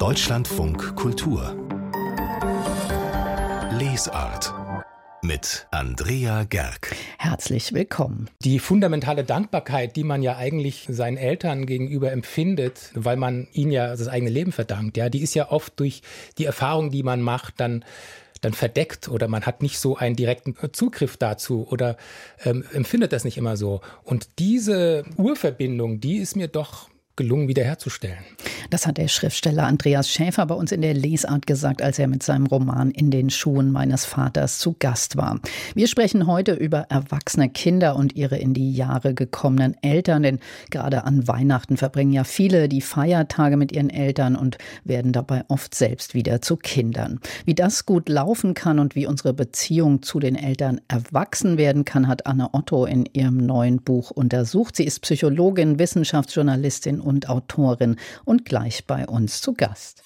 Deutschlandfunk Kultur Lesart mit Andrea Gerg. Herzlich willkommen. Die fundamentale Dankbarkeit, die man ja eigentlich seinen Eltern gegenüber empfindet, weil man ihnen ja das eigene Leben verdankt, ja, die ist ja oft durch die Erfahrung, die man macht, dann dann verdeckt oder man hat nicht so einen direkten Zugriff dazu oder ähm, empfindet das nicht immer so. Und diese Urverbindung, die ist mir doch gelungen wiederherzustellen. Das hat der Schriftsteller Andreas Schäfer bei uns in der Lesart gesagt, als er mit seinem Roman In den Schuhen meines Vaters zu Gast war. Wir sprechen heute über erwachsene Kinder und ihre in die Jahre gekommenen Eltern, denn gerade an Weihnachten verbringen ja viele die Feiertage mit ihren Eltern und werden dabei oft selbst wieder zu Kindern. Wie das gut laufen kann und wie unsere Beziehung zu den Eltern erwachsen werden kann, hat Anne Otto in ihrem neuen Buch untersucht. Sie ist Psychologin, Wissenschaftsjournalistin und Autorin und gleich bei uns zu Gast.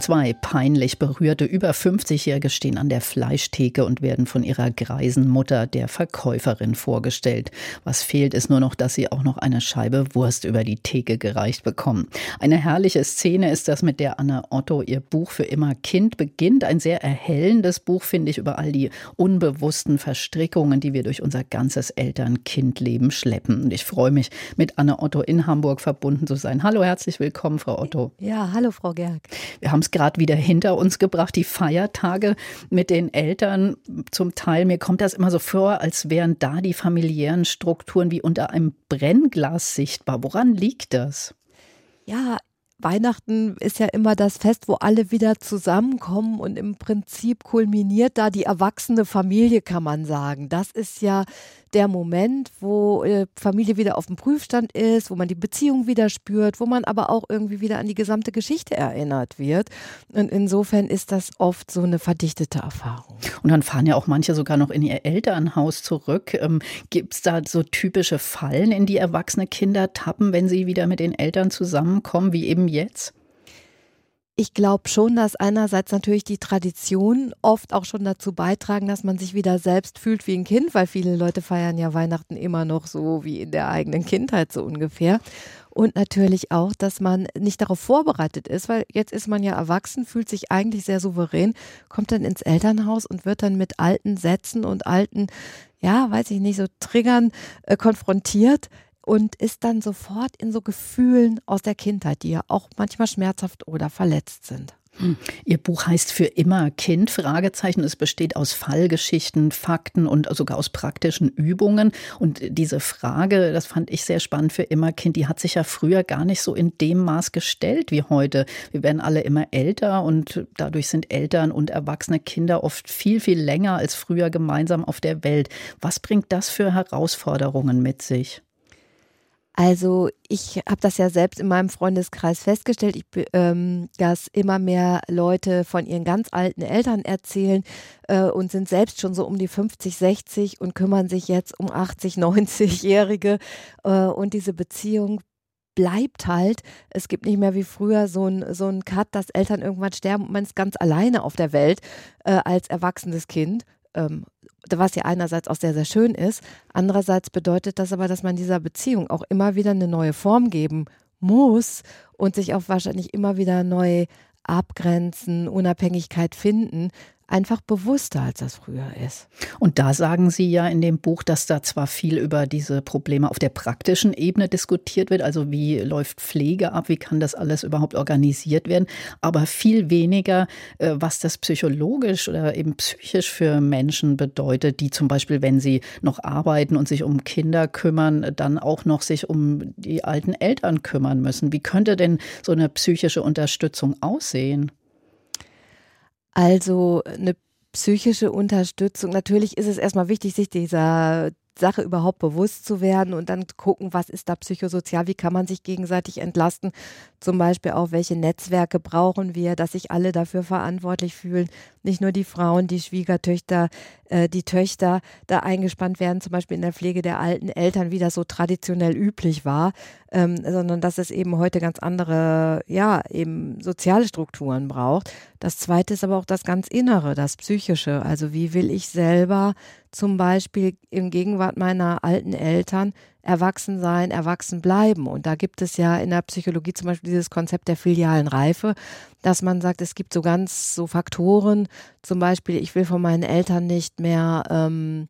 Zwei peinlich berührte über 50-Jährige stehen an der Fleischtheke und werden von ihrer greisen Mutter, der Verkäuferin, vorgestellt. Was fehlt, ist nur noch, dass sie auch noch eine Scheibe Wurst über die Theke gereicht bekommen. Eine herrliche Szene ist das, mit der Anna Otto ihr Buch für immer Kind beginnt. Ein sehr erhellendes Buch, finde ich, über all die unbewussten Verstrickungen, die wir durch unser ganzes Eltern-Kind-Leben schleppen. Und ich freue mich, mit Anna Otto in Hamburg verbunden zu sein. Hallo, herzlich willkommen, Frau Otto. Ja, hallo, Frau Gerg. Wir haben es gerade wieder hinter uns gebracht, die Feiertage mit den Eltern zum Teil. Mir kommt das immer so vor, als wären da die familiären Strukturen wie unter einem Brennglas sichtbar. Woran liegt das? Ja, Weihnachten ist ja immer das Fest, wo alle wieder zusammenkommen und im Prinzip kulminiert da die erwachsene Familie, kann man sagen. Das ist ja der Moment, wo äh, Familie wieder auf dem Prüfstand ist, wo man die Beziehung wieder spürt, wo man aber auch irgendwie wieder an die gesamte Geschichte erinnert wird. Und insofern ist das oft so eine verdichtete Erfahrung. Und dann fahren ja auch manche sogar noch in ihr Elternhaus zurück. Ähm, Gibt es da so typische Fallen, in die erwachsene Kinder tappen, wenn sie wieder mit den Eltern zusammenkommen, wie eben jetzt? Ich glaube schon, dass einerseits natürlich die Traditionen oft auch schon dazu beitragen, dass man sich wieder selbst fühlt wie ein Kind, weil viele Leute feiern ja Weihnachten immer noch so wie in der eigenen Kindheit so ungefähr. Und natürlich auch, dass man nicht darauf vorbereitet ist, weil jetzt ist man ja erwachsen, fühlt sich eigentlich sehr souverän, kommt dann ins Elternhaus und wird dann mit alten Sätzen und alten, ja, weiß ich nicht, so Triggern äh, konfrontiert und ist dann sofort in so Gefühlen aus der Kindheit, die ja auch manchmal schmerzhaft oder verletzt sind. Hm. Ihr Buch heißt für immer Kind, Fragezeichen. Es besteht aus Fallgeschichten, Fakten und sogar aus praktischen Übungen. Und diese Frage, das fand ich sehr spannend für immer Kind, die hat sich ja früher gar nicht so in dem Maß gestellt wie heute. Wir werden alle immer älter und dadurch sind Eltern und erwachsene Kinder oft viel, viel länger als früher gemeinsam auf der Welt. Was bringt das für Herausforderungen mit sich? Also ich habe das ja selbst in meinem Freundeskreis festgestellt, ich, ähm, dass immer mehr Leute von ihren ganz alten Eltern erzählen äh, und sind selbst schon so um die 50, 60 und kümmern sich jetzt um 80, 90-Jährige. Äh, und diese Beziehung bleibt halt, es gibt nicht mehr wie früher so ein, so Cut, dass Eltern irgendwann sterben und man ist ganz alleine auf der Welt äh, als erwachsenes Kind. Ähm, was ja einerseits auch sehr, sehr schön ist. Andererseits bedeutet das aber, dass man dieser Beziehung auch immer wieder eine neue Form geben muss und sich auch wahrscheinlich immer wieder neu abgrenzen, Unabhängigkeit finden, einfach bewusster, als das früher ist. Und da sagen Sie ja in dem Buch, dass da zwar viel über diese Probleme auf der praktischen Ebene diskutiert wird, also wie läuft Pflege ab, wie kann das alles überhaupt organisiert werden, aber viel weniger, äh, was das psychologisch oder eben psychisch für Menschen bedeutet, die zum Beispiel, wenn sie noch arbeiten und sich um Kinder kümmern, dann auch noch sich um die alten Eltern kümmern müssen. Wie könnte denn so eine psychische Unterstützung aussehen? Also eine psychische Unterstützung. Natürlich ist es erstmal wichtig, sich dieser Sache überhaupt bewusst zu werden und dann gucken, was ist da psychosozial, wie kann man sich gegenseitig entlasten. Zum Beispiel auch, welche Netzwerke brauchen wir, dass sich alle dafür verantwortlich fühlen. Nicht nur die Frauen, die Schwiegertöchter, äh, die Töchter da eingespannt werden, zum Beispiel in der Pflege der alten Eltern, wie das so traditionell üblich war, ähm, sondern dass es eben heute ganz andere, ja, eben soziale Strukturen braucht. Das zweite ist aber auch das ganz Innere, das Psychische. Also wie will ich selber zum Beispiel in Gegenwart meiner alten Eltern erwachsen sein, erwachsen bleiben. Und da gibt es ja in der Psychologie zum Beispiel dieses Konzept der filialen Reife, dass man sagt, es gibt so ganz so Faktoren, zum Beispiel, ich will von meinen Eltern nicht mehr ähm,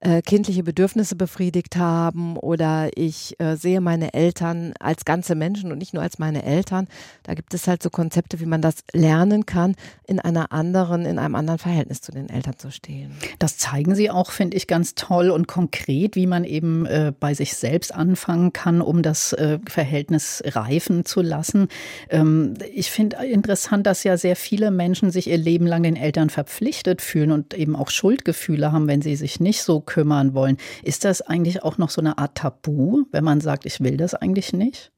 äh, kindliche Bedürfnisse befriedigt haben oder ich äh, sehe meine Eltern als ganze Menschen und nicht nur als meine Eltern. Da gibt es halt so Konzepte, wie man das lernen kann, in einer anderen, in einem anderen Verhältnis zu den Eltern zu stehen. Das zeigen Sie auch, finde ich, ganz toll und konkret, wie man eben äh, bei sich selbst anfangen kann, um das äh, Verhältnis reifen zu lassen. Ähm, ich finde interessant, dass ja sehr viele Menschen sich ihr Leben lang den Eltern verpflichtet fühlen und eben auch Schuldgefühle haben, wenn sie sich nicht so kümmern wollen. Ist das eigentlich auch noch so eine Art Tabu, wenn man sagt, ich will das eigentlich nicht?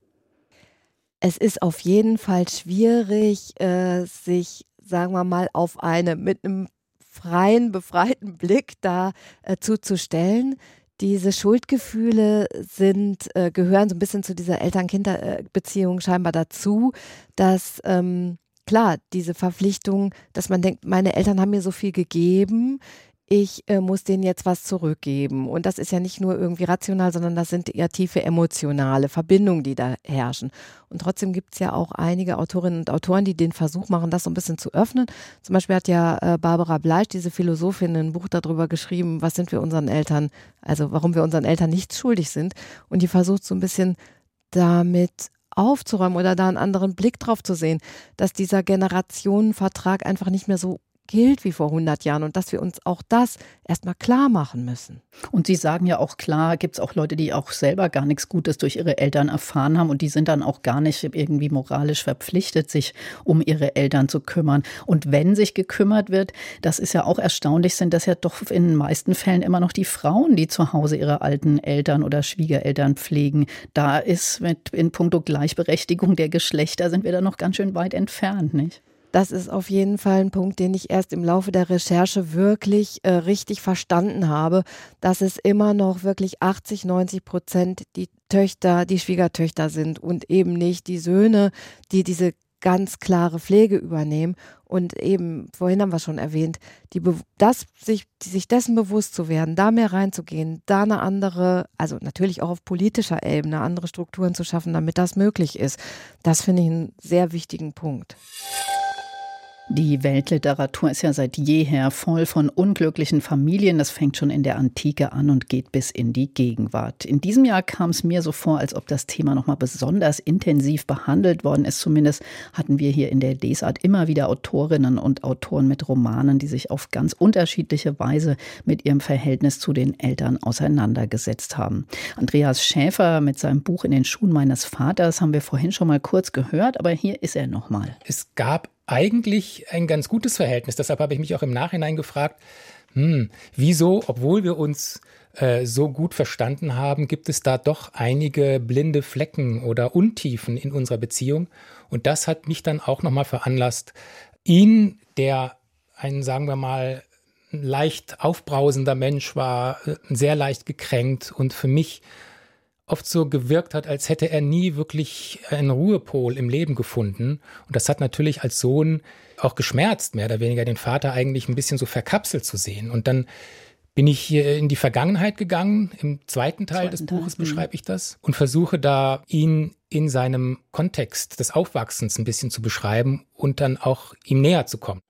Es ist auf jeden Fall schwierig, äh, sich, sagen wir mal, auf eine mit einem freien, befreiten Blick da äh, zuzustellen. Diese Schuldgefühle sind, äh, gehören so ein bisschen zu dieser Eltern-Kinder-Beziehung scheinbar dazu, dass ähm, klar, diese Verpflichtung, dass man denkt, meine Eltern haben mir so viel gegeben, ich äh, muss denen jetzt was zurückgeben. Und das ist ja nicht nur irgendwie rational, sondern das sind eher tiefe emotionale Verbindungen, die da herrschen. Und trotzdem gibt es ja auch einige Autorinnen und Autoren, die den Versuch machen, das so ein bisschen zu öffnen. Zum Beispiel hat ja äh, Barbara Bleisch, diese Philosophin, ein Buch darüber geschrieben, was sind wir unseren Eltern, also warum wir unseren Eltern nichts schuldig sind. Und die versucht so ein bisschen damit aufzuräumen oder da einen anderen Blick drauf zu sehen, dass dieser Generationenvertrag einfach nicht mehr so gilt wie vor 100 Jahren und dass wir uns auch das erstmal klar machen müssen. Und Sie sagen ja auch klar, gibt es auch Leute, die auch selber gar nichts Gutes durch ihre Eltern erfahren haben und die sind dann auch gar nicht irgendwie moralisch verpflichtet, sich um ihre Eltern zu kümmern. Und wenn sich gekümmert wird, das ist ja auch erstaunlich, sind das ja doch in den meisten Fällen immer noch die Frauen, die zu Hause ihre alten Eltern oder Schwiegereltern pflegen. Da ist mit in puncto Gleichberechtigung der Geschlechter sind wir da noch ganz schön weit entfernt, nicht? Das ist auf jeden Fall ein Punkt, den ich erst im Laufe der Recherche wirklich äh, richtig verstanden habe, dass es immer noch wirklich 80, 90 Prozent die Töchter, die Schwiegertöchter sind und eben nicht die Söhne, die diese ganz klare Pflege übernehmen. Und eben, vorhin haben wir schon erwähnt, die, das, sich, sich dessen bewusst zu werden, da mehr reinzugehen, da eine andere, also natürlich auch auf politischer Ebene, andere Strukturen zu schaffen, damit das möglich ist, das finde ich einen sehr wichtigen Punkt. Die Weltliteratur ist ja seit jeher voll von unglücklichen Familien. Das fängt schon in der Antike an und geht bis in die Gegenwart. In diesem Jahr kam es mir so vor, als ob das Thema nochmal besonders intensiv behandelt worden ist. Zumindest hatten wir hier in der Lesart immer wieder Autorinnen und Autoren mit Romanen, die sich auf ganz unterschiedliche Weise mit ihrem Verhältnis zu den Eltern auseinandergesetzt haben. Andreas Schäfer mit seinem Buch In den Schuhen meines Vaters haben wir vorhin schon mal kurz gehört, aber hier ist er nochmal. Es gab eigentlich ein ganz gutes Verhältnis. Deshalb habe ich mich auch im Nachhinein gefragt, hm, wieso, obwohl wir uns äh, so gut verstanden haben, gibt es da doch einige blinde Flecken oder Untiefen in unserer Beziehung. Und das hat mich dann auch nochmal veranlasst, ihn, der ein, sagen wir mal, leicht aufbrausender Mensch war, äh, sehr leicht gekränkt und für mich oft so gewirkt hat, als hätte er nie wirklich einen Ruhepol im Leben gefunden. Und das hat natürlich als Sohn auch geschmerzt, mehr oder weniger den Vater eigentlich ein bisschen so verkapselt zu sehen. Und dann bin ich hier in die Vergangenheit gegangen. Im zweiten Teil zweiten des Buches Teil. Mhm. beschreibe ich das und versuche da ihn in seinem Kontext des Aufwachsens ein bisschen zu beschreiben und dann auch ihm näher zu kommen.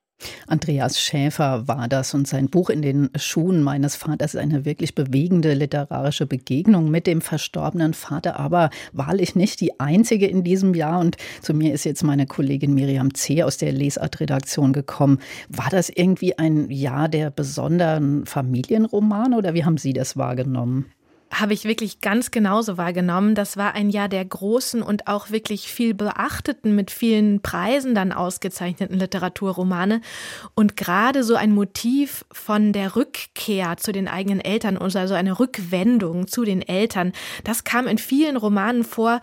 Andreas Schäfer war das und sein Buch in den Schuhen meines Vaters ist eine wirklich bewegende literarische Begegnung mit dem verstorbenen Vater, aber wahrlich nicht die einzige in diesem Jahr. Und zu mir ist jetzt meine Kollegin Miriam C. aus der Lesart-Redaktion gekommen. War das irgendwie ein Jahr der besonderen Familienroman oder wie haben Sie das wahrgenommen? Habe ich wirklich ganz genauso wahrgenommen. Das war ein Jahr der großen und auch wirklich viel beachteten, mit vielen Preisen dann ausgezeichneten Literaturromane. Und gerade so ein Motiv von der Rückkehr zu den eigenen Eltern, also eine Rückwendung zu den Eltern, das kam in vielen Romanen vor.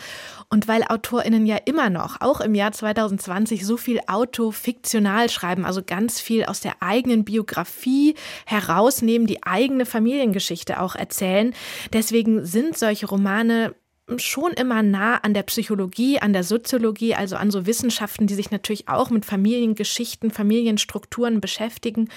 Und weil AutorInnen ja immer noch, auch im Jahr 2020, so viel autofiktional schreiben, also ganz viel aus der eigenen Biografie herausnehmen, die eigene Familiengeschichte auch erzählen, Deswegen sind solche Romane schon immer nah an der Psychologie, an der Soziologie, also an so Wissenschaften, die sich natürlich auch mit Familiengeschichten, Familienstrukturen beschäftigen,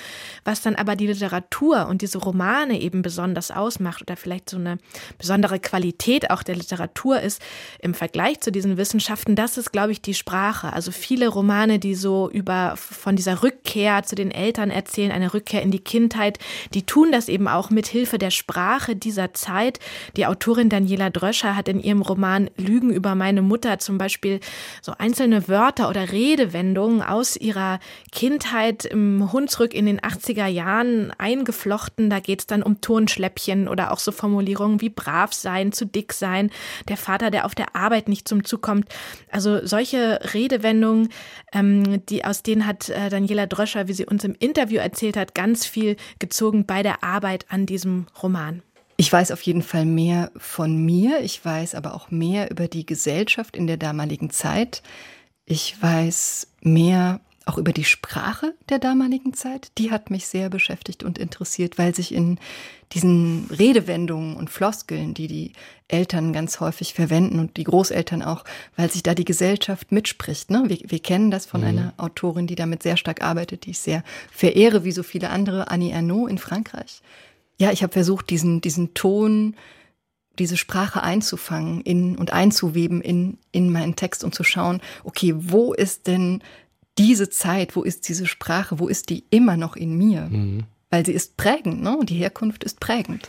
was dann aber die Literatur und diese Romane eben besonders ausmacht oder vielleicht so eine besondere Qualität auch der Literatur ist im Vergleich zu diesen Wissenschaften, das ist, glaube ich, die Sprache. Also viele Romane, die so über von dieser Rückkehr zu den Eltern erzählen, eine Rückkehr in die Kindheit, die tun das eben auch mit Hilfe der Sprache dieser Zeit. Die Autorin Daniela Dröscher hat in ihrem Roman Lügen über meine Mutter zum Beispiel so einzelne Wörter oder Redewendungen aus ihrer Kindheit im Hunsrück in den 80er Jahren eingeflochten. Da geht es dann um Turnschläppchen oder auch so Formulierungen wie brav sein, zu dick sein, der Vater, der auf der Arbeit nicht zum Zug kommt. Also solche Redewendungen, ähm, die aus denen hat äh, Daniela Dröscher, wie sie uns im Interview erzählt hat, ganz viel gezogen bei der Arbeit an diesem Roman. Ich weiß auf jeden Fall mehr von mir. Ich weiß aber auch mehr über die Gesellschaft in der damaligen Zeit. Ich weiß mehr auch über die Sprache der damaligen Zeit. Die hat mich sehr beschäftigt und interessiert, weil sich in diesen Redewendungen und Floskeln, die die Eltern ganz häufig verwenden und die Großeltern auch, weil sich da die Gesellschaft mitspricht. Ne? Wir, wir kennen das von mhm. einer Autorin, die damit sehr stark arbeitet, die ich sehr verehre, wie so viele andere, Annie Ernaux in Frankreich ja, ich habe versucht, diesen, diesen Ton, diese Sprache einzufangen in, und einzuweben in, in meinen Text und zu schauen, okay, wo ist denn diese Zeit, wo ist diese Sprache, wo ist die immer noch in mir? Mhm. Weil sie ist prägend, ne? Die Herkunft ist prägend.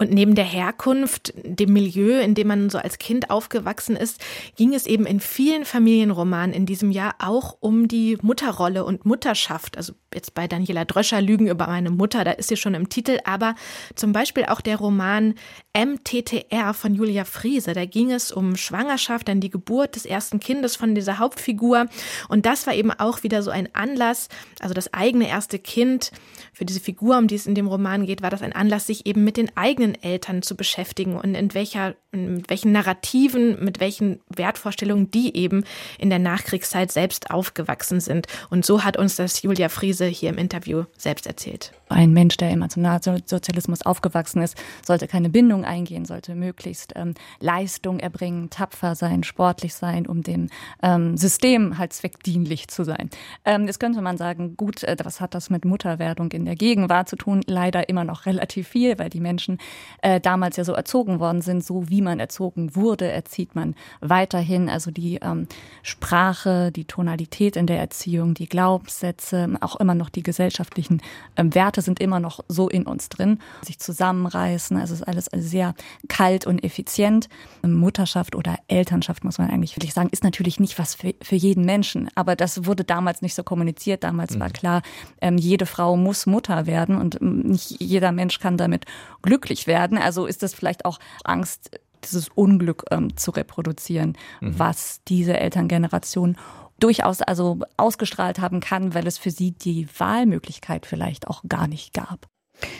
Und neben der Herkunft, dem Milieu, in dem man so als Kind aufgewachsen ist, ging es eben in vielen Familienromanen in diesem Jahr auch um die Mutterrolle und Mutterschaft. Also jetzt bei Daniela Dröscher Lügen über meine Mutter, da ist sie schon im Titel, aber zum Beispiel auch der Roman MTTR von Julia Friese. Da ging es um Schwangerschaft, dann die Geburt des ersten Kindes von dieser Hauptfigur. Und das war eben auch wieder so ein Anlass, also das eigene erste Kind für diese Figur, um die es in dem Roman geht, war das ein Anlass, sich eben mit den eigenen eigenen Eltern zu beschäftigen und in welcher, in welchen Narrativen, mit welchen Wertvorstellungen die eben in der Nachkriegszeit selbst aufgewachsen sind. Und so hat uns das Julia Friese hier im Interview selbst erzählt. Ein Mensch, der im Nationalsozialismus aufgewachsen ist, sollte keine Bindung eingehen, sollte möglichst ähm, Leistung erbringen, tapfer sein, sportlich sein, um dem ähm, System halt zweckdienlich zu sein. Ähm, jetzt könnte man sagen, gut, äh, was hat das mit Mutterwerdung in der Gegenwart zu tun? Leider immer noch relativ viel, weil die Menschen äh, damals ja so erzogen worden sind, so wie man erzogen wurde, erzieht man weiterhin. Also die ähm, Sprache, die Tonalität in der Erziehung, die Glaubenssätze, auch immer noch die gesellschaftlichen ähm, Werte sind immer noch so in uns drin. Sich zusammenreißen, also ist alles sehr kalt und effizient. Mutterschaft oder Elternschaft, muss man eigentlich wirklich sagen, ist natürlich nicht was für, für jeden Menschen. Aber das wurde damals nicht so kommuniziert. Damals mhm. war klar, ähm, jede Frau muss Mutter werden und ähm, nicht jeder Mensch kann damit glücklich werden. Also ist das vielleicht auch Angst, dieses Unglück ähm, zu reproduzieren, mhm. was diese Elterngeneration durchaus also ausgestrahlt haben kann, weil es für sie die Wahlmöglichkeit vielleicht auch gar nicht gab.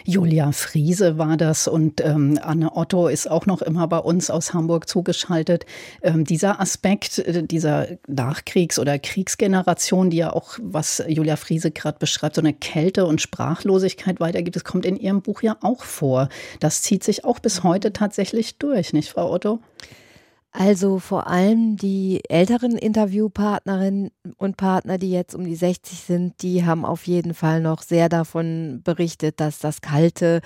Julia Friese war das und ähm, Anne Otto ist auch noch immer bei uns aus Hamburg zugeschaltet. Ähm, dieser Aspekt äh, dieser Nachkriegs- oder Kriegsgeneration, die ja auch, was Julia Friese gerade beschreibt, so eine Kälte und Sprachlosigkeit weitergibt, das kommt in ihrem Buch ja auch vor. Das zieht sich auch bis heute tatsächlich durch, nicht, Frau Otto? Also vor allem die älteren Interviewpartnerinnen und Partner, die jetzt um die 60 sind, die haben auf jeden Fall noch sehr davon berichtet, dass das kalte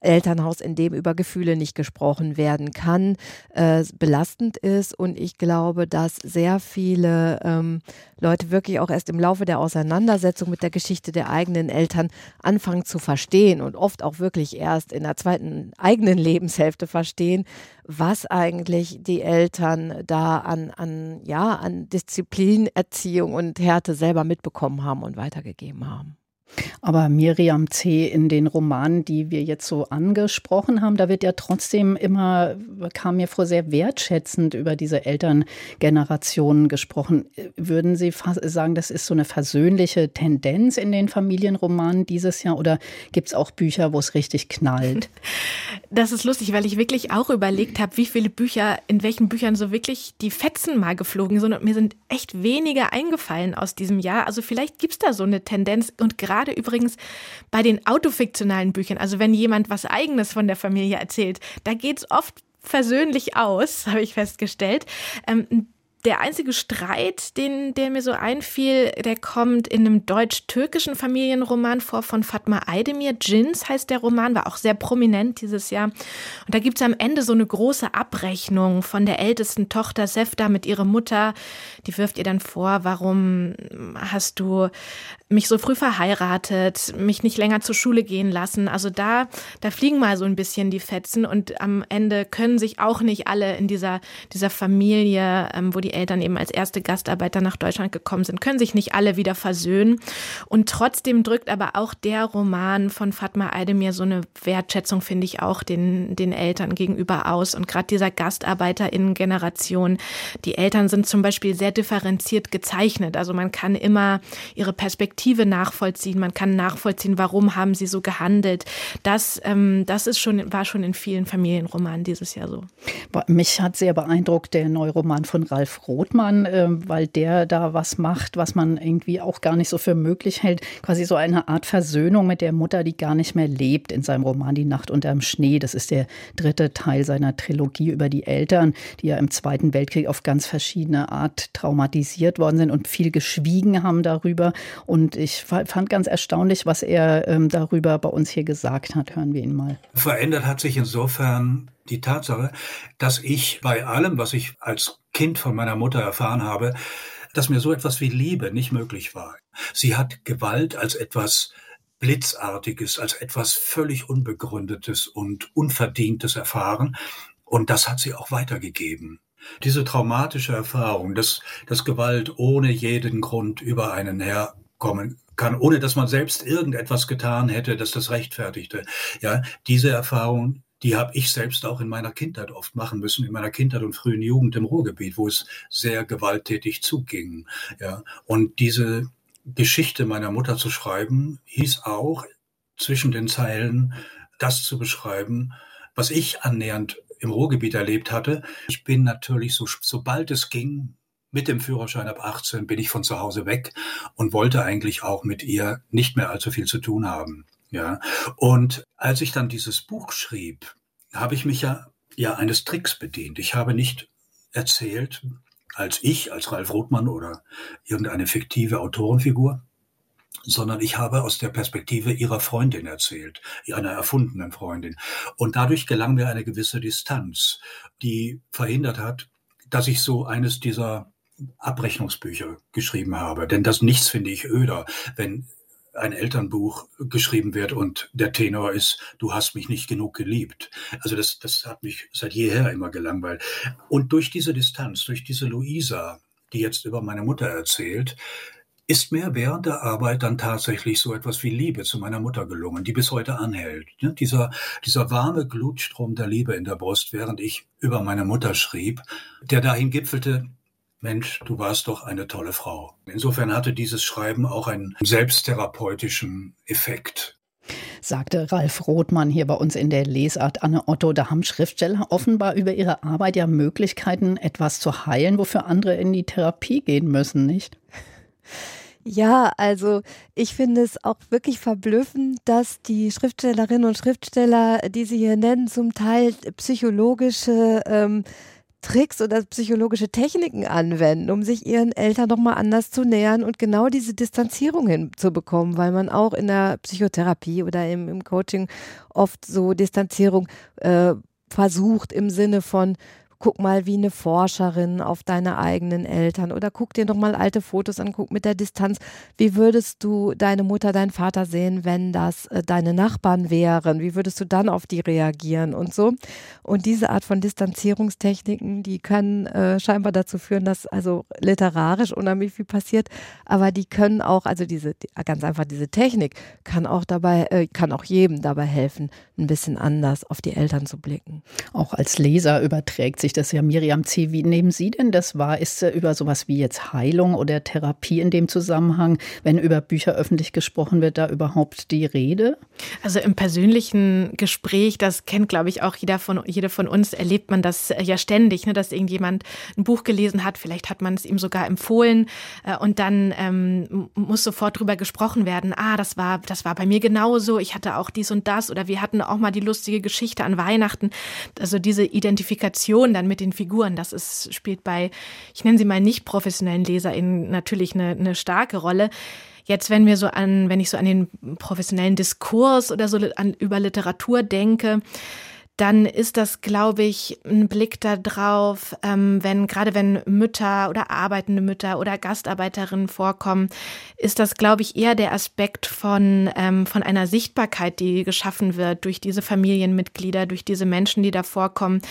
Elternhaus, in dem über Gefühle nicht gesprochen werden kann, äh, belastend ist. Und ich glaube, dass sehr viele ähm, Leute wirklich auch erst im Laufe der Auseinandersetzung mit der Geschichte der eigenen Eltern anfangen zu verstehen und oft auch wirklich erst in der zweiten eigenen Lebenshälfte verstehen, was eigentlich die Eltern da an, an, ja, an Disziplin, Erziehung und Härte selber mitbekommen haben und weitergegeben haben. Aber Miriam C. in den Romanen, die wir jetzt so angesprochen haben, da wird ja trotzdem immer, kam mir vor, sehr wertschätzend über diese Elterngenerationen gesprochen. Würden Sie sagen, das ist so eine versöhnliche Tendenz in den Familienromanen dieses Jahr oder gibt es auch Bücher, wo es richtig knallt? Das ist lustig, weil ich wirklich auch überlegt habe, wie viele Bücher, in welchen Büchern so wirklich die Fetzen mal geflogen sind und mir sind echt wenige eingefallen aus diesem Jahr. Also vielleicht gibt es da so eine Tendenz und gerade gerade übrigens bei den autofiktionalen Büchern, also wenn jemand was eigenes von der Familie erzählt, da geht es oft versöhnlich aus, habe ich festgestellt. Ähm, der einzige Streit, den, der mir so einfiel, der kommt in einem deutsch-türkischen Familienroman vor von Fatma Aydemir. Jins heißt der Roman, war auch sehr prominent dieses Jahr. Und da gibt es am Ende so eine große Abrechnung von der ältesten Tochter Sefta mit ihrer Mutter. Die wirft ihr dann vor, warum hast du mich so früh verheiratet, mich nicht länger zur Schule gehen lassen. Also da, da fliegen mal so ein bisschen die Fetzen und am Ende können sich auch nicht alle in dieser, dieser Familie, ähm, wo die Eltern eben als erste Gastarbeiter nach Deutschland gekommen sind, können sich nicht alle wieder versöhnen. Und trotzdem drückt aber auch der Roman von Fatma Aydemir so eine Wertschätzung, finde ich, auch den, den Eltern gegenüber aus. Und gerade dieser GastarbeiterInnen-Generation, die Eltern sind zum Beispiel sehr differenziert gezeichnet. Also man kann immer ihre Perspektive nachvollziehen. Man kann nachvollziehen, warum haben sie so gehandelt. Das, ähm, das ist schon, war schon in vielen Familienromanen dieses Jahr so. Mich hat sehr beeindruckt der neue Roman von Ralf Rothmann, äh, weil der da was macht, was man irgendwie auch gar nicht so für möglich hält. Quasi so eine Art Versöhnung mit der Mutter, die gar nicht mehr lebt in seinem Roman Die Nacht unterm Schnee. Das ist der dritte Teil seiner Trilogie über die Eltern, die ja im Zweiten Weltkrieg auf ganz verschiedene Art traumatisiert worden sind und viel geschwiegen haben darüber. Und ich fand ganz erstaunlich, was er ähm, darüber bei uns hier gesagt hat. Hören wir ihn mal. Verändert hat sich insofern die Tatsache, dass ich bei allem, was ich als Kind von meiner Mutter erfahren habe, dass mir so etwas wie Liebe nicht möglich war. Sie hat Gewalt als etwas Blitzartiges, als etwas völlig Unbegründetes und Unverdientes erfahren. Und das hat sie auch weitergegeben. Diese traumatische Erfahrung, dass, dass Gewalt ohne jeden Grund über einen her kommen kann, ohne dass man selbst irgendetwas getan hätte, dass das rechtfertigte. Ja, diese Erfahrung, die habe ich selbst auch in meiner Kindheit oft machen müssen, in meiner Kindheit und frühen Jugend im Ruhrgebiet, wo es sehr gewalttätig zuging. Ja, und diese Geschichte meiner Mutter zu schreiben, hieß auch zwischen den Zeilen das zu beschreiben, was ich annähernd im Ruhrgebiet erlebt hatte. Ich bin natürlich so, sobald es ging, mit dem Führerschein ab 18 bin ich von zu Hause weg und wollte eigentlich auch mit ihr nicht mehr allzu viel zu tun haben. Ja. Und als ich dann dieses Buch schrieb, habe ich mich ja, ja eines Tricks bedient. Ich habe nicht erzählt, als ich, als Ralf Rothmann oder irgendeine fiktive Autorenfigur, sondern ich habe aus der Perspektive ihrer Freundin erzählt, einer erfundenen Freundin. Und dadurch gelang mir eine gewisse Distanz, die verhindert hat, dass ich so eines dieser Abrechnungsbücher geschrieben habe. Denn das nichts finde ich öder, wenn ein Elternbuch geschrieben wird und der Tenor ist, du hast mich nicht genug geliebt. Also das, das hat mich seit jeher immer gelangweilt. Und durch diese Distanz, durch diese Luisa, die jetzt über meine Mutter erzählt, ist mir während der Arbeit dann tatsächlich so etwas wie Liebe zu meiner Mutter gelungen, die bis heute anhält. Dieser, dieser warme Glutstrom der Liebe in der Brust, während ich über meine Mutter schrieb, der dahin gipfelte, Mensch, du warst doch eine tolle Frau. Insofern hatte dieses Schreiben auch einen selbsttherapeutischen Effekt sagte Ralf Rothmann hier bei uns in der Lesart. Anne Otto, da haben Schriftsteller offenbar über ihre Arbeit ja Möglichkeiten, etwas zu heilen, wofür andere in die Therapie gehen müssen, nicht? Ja, also ich finde es auch wirklich verblüffend, dass die Schriftstellerinnen und Schriftsteller, die Sie hier nennen, zum Teil psychologische ähm, Tricks oder psychologische Techniken anwenden, um sich ihren Eltern nochmal anders zu nähern und genau diese Distanzierung hinzubekommen, weil man auch in der Psychotherapie oder im, im Coaching oft so Distanzierung äh, versucht im Sinne von, guck mal wie eine Forscherin auf deine eigenen Eltern oder guck dir noch mal alte Fotos an, guck mit der Distanz, wie würdest du deine Mutter, deinen Vater sehen, wenn das äh, deine Nachbarn wären? Wie würdest du dann auf die reagieren und so? Und diese Art von Distanzierungstechniken, die können äh, scheinbar dazu führen, dass also literarisch unheimlich viel passiert, aber die können auch, also diese ganz einfach diese Technik kann auch dabei, äh, kann auch jedem dabei helfen, ein bisschen anders auf die Eltern zu blicken. Auch als Leser überträgt sich richtig, das ist ja Miriam C. Wie nehmen Sie denn das wahr? Ist über sowas wie jetzt Heilung oder Therapie in dem Zusammenhang, wenn über Bücher öffentlich gesprochen wird, da überhaupt die Rede? Also im persönlichen Gespräch, das kennt, glaube ich, auch jeder von, jede von uns, erlebt man das ja ständig, ne, dass irgendjemand ein Buch gelesen hat, vielleicht hat man es ihm sogar empfohlen äh, und dann ähm, muss sofort drüber gesprochen werden, ah, das war, das war bei mir genauso, ich hatte auch dies und das oder wir hatten auch mal die lustige Geschichte an Weihnachten. Also diese Identifikation dann mit den Figuren, das ist, spielt bei, ich nenne sie mal nicht professionellen LeserInnen natürlich eine, eine starke Rolle. Jetzt, wenn wir so an, wenn ich so an den professionellen Diskurs oder so an, über Literatur denke, dann ist das, glaube ich, ein Blick darauf, ähm, wenn gerade wenn Mütter oder arbeitende Mütter oder Gastarbeiterinnen vorkommen, ist das, glaube ich, eher der Aspekt von, ähm, von einer Sichtbarkeit, die geschaffen wird durch diese Familienmitglieder, durch diese Menschen, die da vorkommen.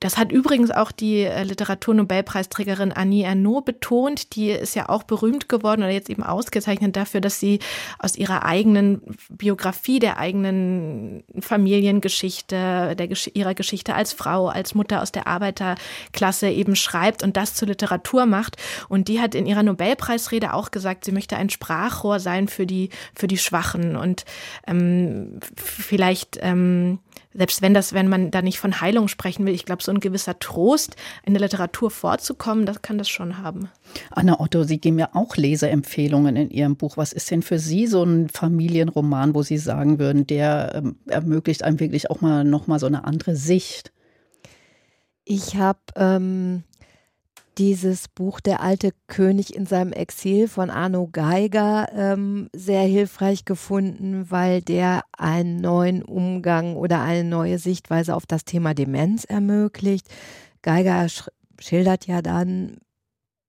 Das hat übrigens auch die äh, Literaturnobelpreisträgerin Annie Ernaux betont. Die ist ja auch berühmt geworden oder jetzt eben ausgezeichnet dafür, dass sie aus ihrer eigenen Biografie, der eigenen Familiengeschichte, der ihrer Geschichte als Frau, als Mutter aus der Arbeiterklasse eben schreibt und das zur Literatur macht. Und die hat in ihrer Nobelpreisrede auch gesagt, sie möchte ein Sprachrohr sein für die, für die Schwachen. Und ähm, vielleicht, ähm, selbst wenn das, wenn man da nicht von Heilung sprechen will, ich glaube, so ein gewisser Trost, in der Literatur vorzukommen, das kann das schon haben. Anna Otto, Sie geben ja auch Leseempfehlungen in Ihrem Buch. Was ist denn für Sie so ein Familienroman, wo Sie sagen würden, der ähm, ermöglicht einem wirklich auch mal noch mal so eine andere Sicht? Ich habe ähm, dieses Buch Der alte König in seinem Exil von Arno Geiger ähm, sehr hilfreich gefunden, weil der einen neuen Umgang oder eine neue Sichtweise auf das Thema Demenz ermöglicht. Geiger sch schildert ja dann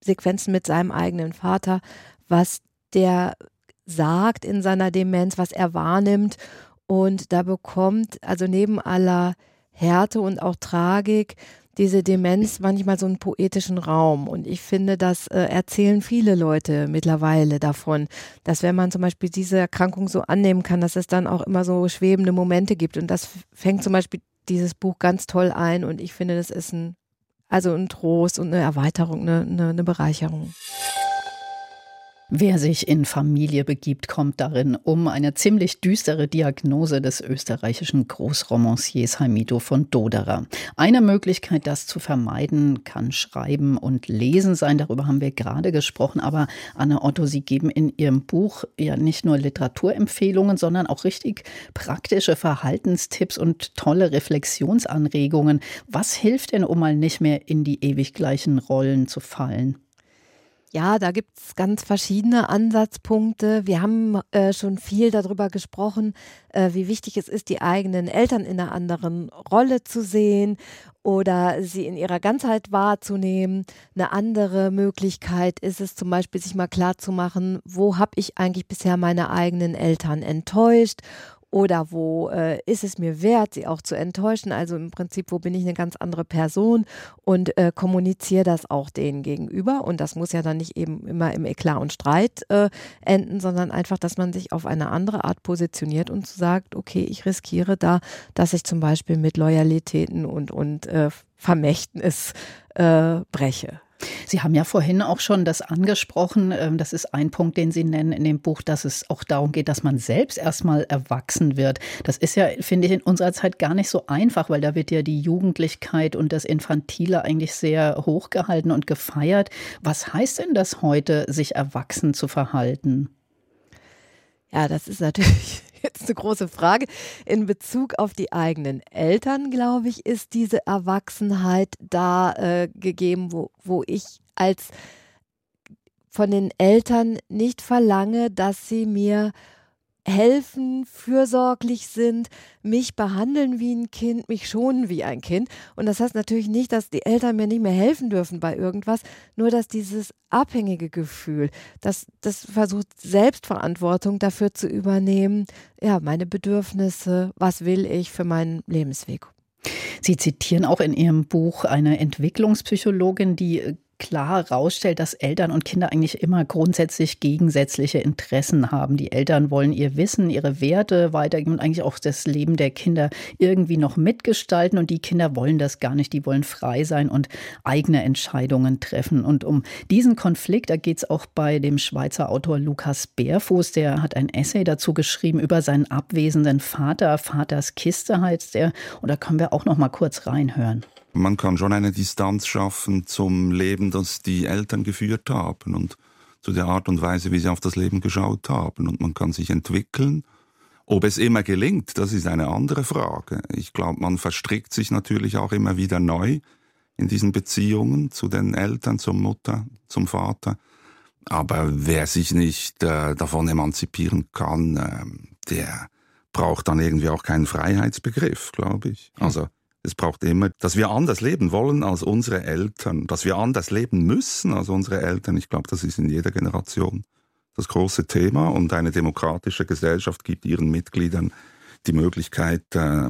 Sequenzen mit seinem eigenen Vater, was der sagt in seiner Demenz, was er wahrnimmt. Und da bekommt also neben aller Härte und auch Tragik diese Demenz manchmal so einen poetischen Raum. Und ich finde, das äh, erzählen viele Leute mittlerweile davon, dass wenn man zum Beispiel diese Erkrankung so annehmen kann, dass es dann auch immer so schwebende Momente gibt. Und das fängt zum Beispiel dieses Buch ganz toll ein. Und ich finde, das ist ein, also ein Trost und eine Erweiterung, eine, eine, eine Bereicherung. Wer sich in Familie begibt, kommt darin um eine ziemlich düstere Diagnose des österreichischen Großromanciers Heimito von Doderer. Eine Möglichkeit, das zu vermeiden, kann Schreiben und Lesen sein. Darüber haben wir gerade gesprochen. Aber Anna Otto, Sie geben in Ihrem Buch ja nicht nur Literaturempfehlungen, sondern auch richtig praktische Verhaltenstipps und tolle Reflexionsanregungen. Was hilft denn, um mal nicht mehr in die ewig gleichen Rollen zu fallen? Ja, da gibt es ganz verschiedene Ansatzpunkte. Wir haben äh, schon viel darüber gesprochen, äh, wie wichtig es ist, die eigenen Eltern in einer anderen Rolle zu sehen oder sie in ihrer Ganzheit wahrzunehmen. Eine andere Möglichkeit ist es zum Beispiel, sich mal klarzumachen, wo habe ich eigentlich bisher meine eigenen Eltern enttäuscht oder wo äh, ist es mir wert, sie auch zu enttäuschen? Also im Prinzip, wo bin ich eine ganz andere Person und äh, kommuniziere das auch denen gegenüber. Und das muss ja dann nicht eben immer im Eklat und Streit äh, enden, sondern einfach, dass man sich auf eine andere Art positioniert und sagt, okay, ich riskiere da, dass ich zum Beispiel mit Loyalitäten und, und äh, Vermächtnis äh, breche. Sie haben ja vorhin auch schon das angesprochen. Ähm, das ist ein Punkt, den Sie nennen in dem Buch, dass es auch darum geht, dass man selbst erstmal erwachsen wird. Das ist ja, finde ich, in unserer Zeit gar nicht so einfach, weil da wird ja die Jugendlichkeit und das Infantile eigentlich sehr hochgehalten und gefeiert. Was heißt denn das heute, sich erwachsen zu verhalten? Ja, das ist natürlich jetzt eine große Frage. In Bezug auf die eigenen Eltern, glaube ich, ist diese Erwachsenheit da äh, gegeben, wo, wo ich als von den Eltern nicht verlange, dass sie mir helfen, fürsorglich sind, mich behandeln wie ein Kind, mich schonen wie ein Kind. Und das heißt natürlich nicht, dass die Eltern mir nicht mehr helfen dürfen bei irgendwas, nur dass dieses abhängige Gefühl, das, das versucht Selbstverantwortung dafür zu übernehmen, ja, meine Bedürfnisse, was will ich für meinen Lebensweg. Sie zitieren auch in Ihrem Buch eine Entwicklungspsychologin, die klar herausstellt, dass Eltern und Kinder eigentlich immer grundsätzlich gegensätzliche Interessen haben. Die Eltern wollen ihr Wissen, ihre Werte weitergeben und eigentlich auch das Leben der Kinder irgendwie noch mitgestalten. Und die Kinder wollen das gar nicht. Die wollen frei sein und eigene Entscheidungen treffen. Und um diesen Konflikt, da geht es auch bei dem Schweizer Autor Lukas Bärfuß. Der hat ein Essay dazu geschrieben über seinen abwesenden Vater. Vaters Kiste heißt er. Und da können wir auch noch mal kurz reinhören man kann schon eine Distanz schaffen zum Leben, das die Eltern geführt haben und zu der Art und Weise, wie sie auf das Leben geschaut haben. Und man kann sich entwickeln. Ob es immer gelingt, das ist eine andere Frage. Ich glaube, man verstrickt sich natürlich auch immer wieder neu in diesen Beziehungen zu den Eltern, zur Mutter, zum Vater. Aber wer sich nicht äh, davon emanzipieren kann, äh, der braucht dann irgendwie auch keinen Freiheitsbegriff, glaube ich. Also es braucht immer, dass wir anders leben wollen als unsere Eltern, dass wir anders leben müssen als unsere Eltern. Ich glaube, das ist in jeder Generation das große Thema und eine demokratische Gesellschaft gibt ihren Mitgliedern die Möglichkeit, äh,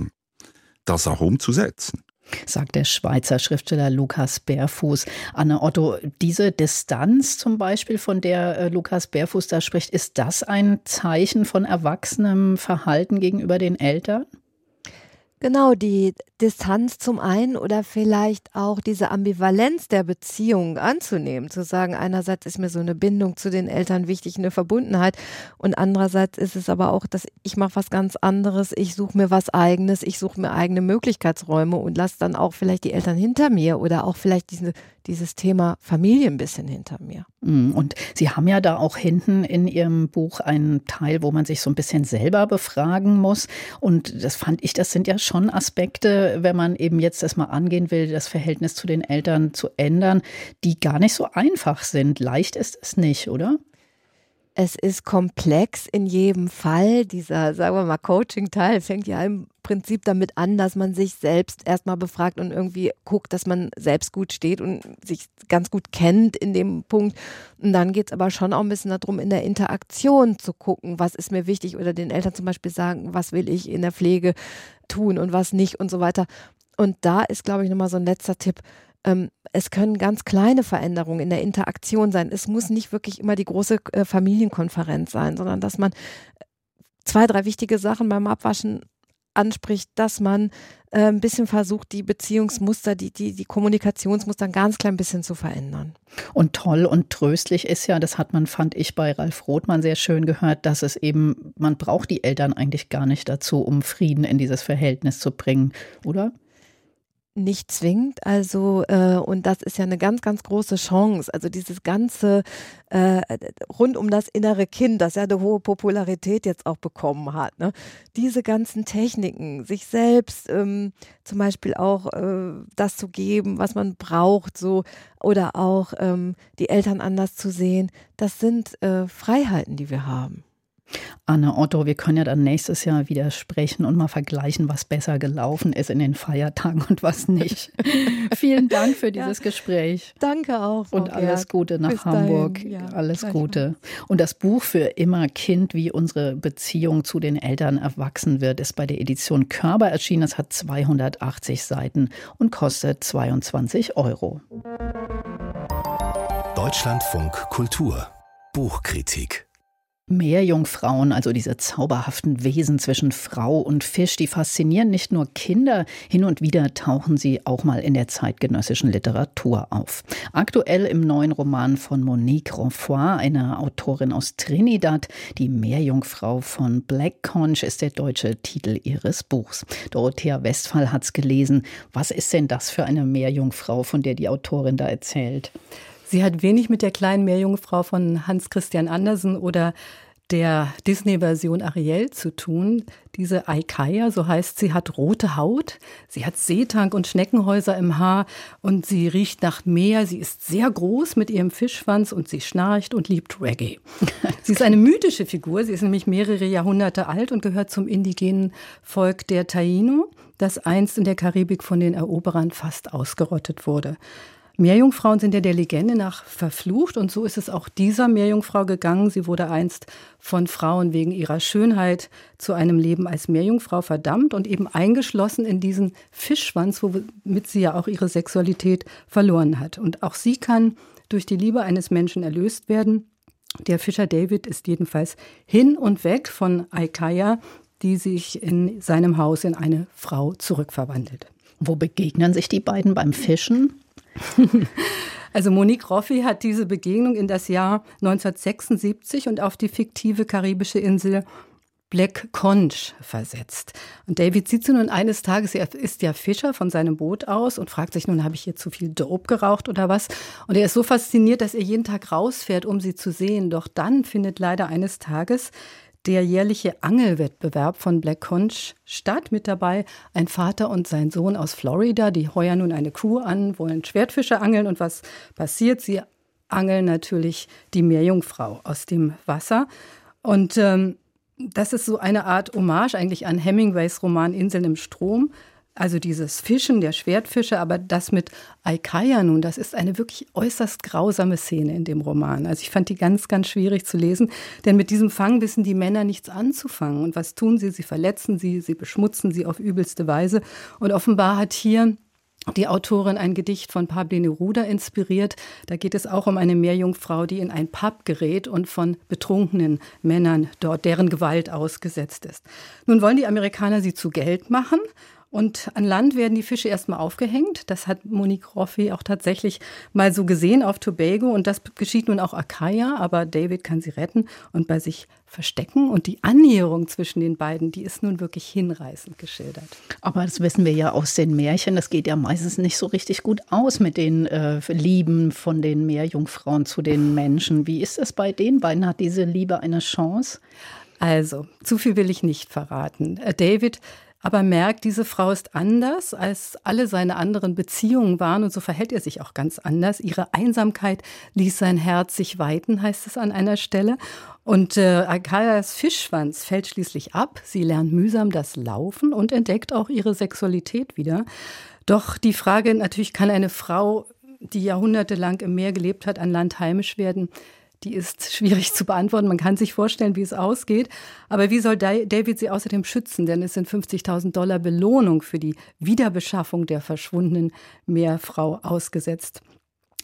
das auch umzusetzen sagt der Schweizer Schriftsteller Lukas Bärfuß. Anne Otto, diese Distanz zum Beispiel, von der äh, Lukas Bärfuß da spricht, ist das ein Zeichen von erwachsenem Verhalten gegenüber den Eltern? Genau, die Distanz zum einen oder vielleicht auch diese Ambivalenz der Beziehung anzunehmen, zu sagen, einerseits ist mir so eine Bindung zu den Eltern wichtig, eine Verbundenheit und andererseits ist es aber auch, dass ich mache was ganz anderes, ich suche mir was eigenes, ich suche mir eigene Möglichkeitsräume und lasse dann auch vielleicht die Eltern hinter mir oder auch vielleicht diese dieses Thema Familie ein bisschen hinter mir. Mm, und Sie haben ja da auch hinten in Ihrem Buch einen Teil, wo man sich so ein bisschen selber befragen muss. Und das fand ich, das sind ja schon Aspekte, wenn man eben jetzt das mal angehen will, das Verhältnis zu den Eltern zu ändern, die gar nicht so einfach sind. Leicht ist es nicht, oder? Es ist komplex in jedem Fall. Dieser, sagen wir mal, Coaching-Teil fängt ja im Prinzip damit an, dass man sich selbst erstmal befragt und irgendwie guckt, dass man selbst gut steht und sich ganz gut kennt in dem Punkt. Und dann geht es aber schon auch ein bisschen darum, in der Interaktion zu gucken, was ist mir wichtig oder den Eltern zum Beispiel sagen, was will ich in der Pflege tun und was nicht und so weiter. Und da ist, glaube ich, nochmal so ein letzter Tipp, ähm, es können ganz kleine Veränderungen in der Interaktion sein. Es muss nicht wirklich immer die große äh, Familienkonferenz sein, sondern dass man zwei, drei wichtige Sachen beim Abwaschen anspricht, dass man äh, ein bisschen versucht, die Beziehungsmuster, die, die, die Kommunikationsmuster ein ganz klein bisschen zu verändern. Und toll und tröstlich ist ja, das hat man, fand ich, bei Ralf Rothmann sehr schön gehört, dass es eben, man braucht die Eltern eigentlich gar nicht dazu, um Frieden in dieses Verhältnis zu bringen, oder? Nicht zwingt. Also, äh, und das ist ja eine ganz, ganz große Chance. Also dieses ganze äh, rund um das innere Kind, das ja eine hohe Popularität jetzt auch bekommen hat. Ne? Diese ganzen Techniken, sich selbst ähm, zum Beispiel auch äh, das zu geben, was man braucht, so oder auch ähm, die Eltern anders zu sehen, das sind äh, Freiheiten, die wir haben. Anne Otto, wir können ja dann nächstes Jahr wieder sprechen und mal vergleichen, was besser gelaufen ist in den Feiertagen und was nicht. Vielen Dank für dieses ja, Gespräch. Danke auch. Frau und alles Gute nach Bis Hamburg. Ja, alles Gute. Und das Buch für immer Kind, wie unsere Beziehung zu den Eltern erwachsen wird, ist bei der Edition Körber erschienen. Es hat 280 Seiten und kostet 22 Euro. Deutschlandfunk Kultur Buchkritik Meerjungfrauen, also diese zauberhaften Wesen zwischen Frau und Fisch, die faszinieren nicht nur Kinder, hin und wieder tauchen sie auch mal in der zeitgenössischen Literatur auf. Aktuell im neuen Roman von Monique Ronfoy, einer Autorin aus Trinidad, die Meerjungfrau von Black Conch ist der deutsche Titel ihres Buchs. Dorothea Westphal hat's gelesen. Was ist denn das für eine Meerjungfrau, von der die Autorin da erzählt? Sie hat wenig mit der kleinen Meerjungfrau von Hans Christian Andersen oder der Disney-Version Ariel zu tun. Diese Aikaya, so heißt sie, hat rote Haut. Sie hat Seetank und Schneckenhäuser im Haar und sie riecht nach Meer. Sie ist sehr groß mit ihrem Fischschwanz und sie schnarcht und liebt Reggae. sie ist eine mythische Figur. Sie ist nämlich mehrere Jahrhunderte alt und gehört zum indigenen Volk der Taino, das einst in der Karibik von den Eroberern fast ausgerottet wurde. Meerjungfrauen sind ja der Legende nach verflucht und so ist es auch dieser Meerjungfrau gegangen. Sie wurde einst von Frauen wegen ihrer Schönheit zu einem Leben als Meerjungfrau verdammt und eben eingeschlossen in diesen Fischschwanz, womit sie ja auch ihre Sexualität verloren hat. Und auch sie kann durch die Liebe eines Menschen erlöst werden. Der Fischer David ist jedenfalls hin und weg von Aikaya, die sich in seinem Haus in eine Frau zurückverwandelt. Wo begegnen sich die beiden beim Fischen? Also Monique Roffi hat diese Begegnung in das Jahr 1976 und auf die fiktive karibische Insel Black Conch versetzt. Und David sieht sie nun eines Tages, er ist ja Fischer von seinem Boot aus und fragt sich nun, habe ich hier zu viel Dope geraucht oder was? Und er ist so fasziniert, dass er jeden Tag rausfährt, um sie zu sehen. Doch dann findet leider eines Tages der jährliche Angelwettbewerb von Black Conch statt. Mit dabei ein Vater und sein Sohn aus Florida. Die heuern nun eine Kuh an, wollen Schwertfische angeln. Und was passiert? Sie angeln natürlich die Meerjungfrau aus dem Wasser. Und ähm, das ist so eine Art Hommage eigentlich an Hemingways Roman Inseln im Strom. Also dieses Fischen der Schwertfische, aber das mit Aikaya nun, das ist eine wirklich äußerst grausame Szene in dem Roman. Also ich fand die ganz, ganz schwierig zu lesen, denn mit diesem Fang wissen die Männer nichts anzufangen. Und was tun sie? Sie verletzen sie, sie beschmutzen sie auf übelste Weise. Und offenbar hat hier die Autorin ein Gedicht von Pablo Neruda inspiriert. Da geht es auch um eine Meerjungfrau, die in ein Pub gerät und von betrunkenen Männern dort deren Gewalt ausgesetzt ist. Nun wollen die Amerikaner sie zu Geld machen und an Land werden die Fische erstmal aufgehängt. Das hat Monique Roffi auch tatsächlich mal so gesehen auf Tobago. Und das geschieht nun auch Akaya, aber David kann sie retten und bei sich verstecken. Und die Annäherung zwischen den beiden, die ist nun wirklich hinreißend geschildert. Aber das wissen wir ja aus den Märchen. Das geht ja meistens nicht so richtig gut aus mit den äh, Lieben von den Meerjungfrauen zu den Menschen. Wie ist das bei den beiden? Hat diese Liebe eine Chance? Also, zu viel will ich nicht verraten. Äh, David aber merkt, diese Frau ist anders, als alle seine anderen Beziehungen waren und so verhält er sich auch ganz anders. Ihre Einsamkeit ließ sein Herz sich weiten, heißt es an einer Stelle. Und äh, Akayas Fischschwanz fällt schließlich ab. Sie lernt mühsam das Laufen und entdeckt auch ihre Sexualität wieder. Doch die Frage natürlich, kann eine Frau, die jahrhundertelang im Meer gelebt hat, an Land heimisch werden? Die ist schwierig zu beantworten. Man kann sich vorstellen, wie es ausgeht. Aber wie soll David sie außerdem schützen? Denn es sind 50.000 Dollar Belohnung für die Wiederbeschaffung der verschwundenen Meerfrau ausgesetzt.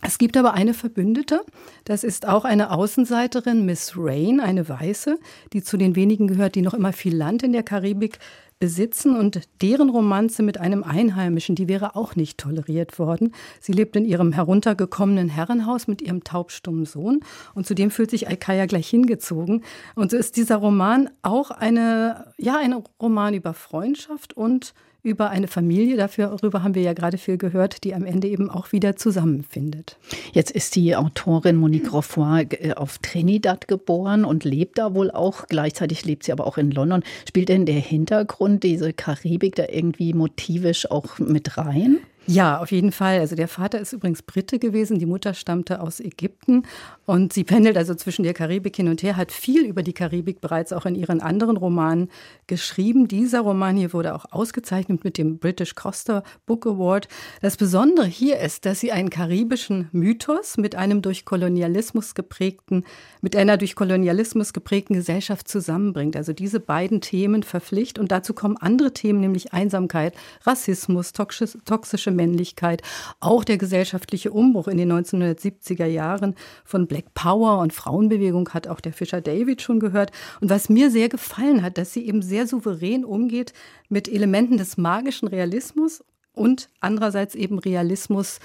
Es gibt aber eine Verbündete, das ist auch eine Außenseiterin, Miss Rain, eine Weiße, die zu den wenigen gehört, die noch immer viel Land in der Karibik besitzen und deren Romanze mit einem Einheimischen, die wäre auch nicht toleriert worden. Sie lebt in ihrem heruntergekommenen Herrenhaus mit ihrem taubstummen Sohn und zudem fühlt sich Alkaya gleich hingezogen. Und so ist dieser Roman auch eine, ja, ein Roman über Freundschaft und über eine Familie, darüber haben wir ja gerade viel gehört, die am Ende eben auch wieder zusammenfindet. Jetzt ist die Autorin Monique Roffoy äh, auf Trinidad geboren und lebt da wohl auch. Gleichzeitig lebt sie aber auch in London. Spielt denn der Hintergrund, diese Karibik, da irgendwie motivisch auch mit rein? Ja, auf jeden Fall. Also der Vater ist übrigens Brite gewesen, die Mutter stammte aus Ägypten und sie pendelt also zwischen der Karibik hin und her, hat viel über die Karibik bereits auch in ihren anderen Romanen geschrieben. Dieser Roman hier wurde auch ausgezeichnet mit dem British Costa Book Award. Das Besondere hier ist, dass sie einen karibischen Mythos mit einem durch Kolonialismus geprägten, mit einer durch Kolonialismus geprägten Gesellschaft zusammenbringt. Also diese beiden Themen verpflicht und dazu kommen andere Themen, nämlich Einsamkeit, Rassismus, toxische Männlichkeit, auch der gesellschaftliche Umbruch in den 1970er Jahren von Black Power und Frauenbewegung hat auch der Fischer David schon gehört. Und was mir sehr gefallen hat, dass sie eben sehr souverän umgeht mit Elementen des magischen Realismus und andererseits eben Realismus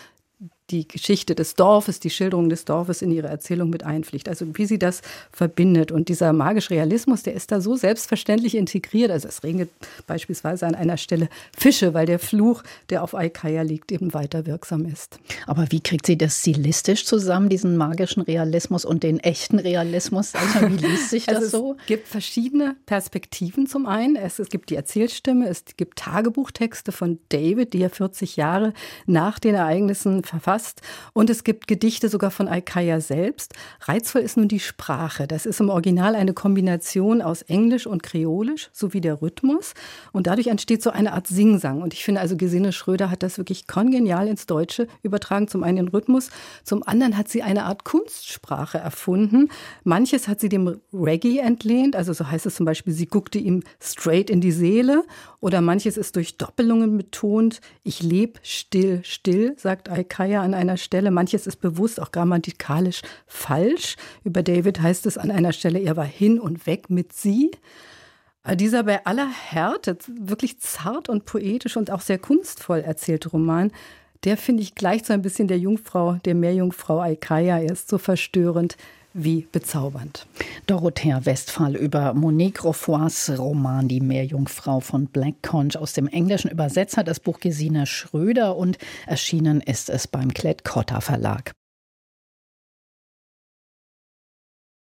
die Geschichte des Dorfes, die Schilderung des Dorfes in ihre Erzählung mit einpflicht. Also wie sie das verbindet. Und dieser magische Realismus, der ist da so selbstverständlich integriert. Also es regnet beispielsweise an einer Stelle Fische, weil der Fluch, der auf Aikaya liegt, eben weiter wirksam ist. Aber wie kriegt sie das stilistisch zusammen, diesen magischen Realismus und den echten Realismus? Also wie liest sich das also so? Es gibt verschiedene Perspektiven zum einen. Es, es gibt die Erzählstimme, es gibt Tagebuchtexte von David, die er 40 Jahre nach den Ereignissen verfasst passt. Und es gibt Gedichte sogar von Alkaya selbst. Reizvoll ist nun die Sprache. Das ist im Original eine Kombination aus Englisch und Kreolisch sowie der Rhythmus. Und dadurch entsteht so eine Art Singsang. Und ich finde also, Gesine Schröder hat das wirklich kongenial ins Deutsche übertragen. Zum einen den Rhythmus, zum anderen hat sie eine Art Kunstsprache erfunden. Manches hat sie dem Reggae entlehnt. Also so heißt es zum Beispiel, sie guckte ihm straight in die Seele. Oder manches ist durch Doppelungen betont. Ich lebe still, still, sagt Alkaya an einer Stelle. Manches ist bewusst auch grammatikalisch falsch. Über David heißt es an einer Stelle, er war hin und weg mit sie. Dieser bei aller Härte, wirklich zart und poetisch und auch sehr kunstvoll erzählte Roman, der finde ich gleich so ein bisschen der Jungfrau, der Meerjungfrau Alkaya. Er ist so verstörend wie bezaubernd. Dorothea Westphal über Monique Roffois Roman Die Meerjungfrau von Black Conch aus dem Englischen übersetzt hat das Buch Gesina Schröder und erschienen ist es beim Klett-Cotta Verlag.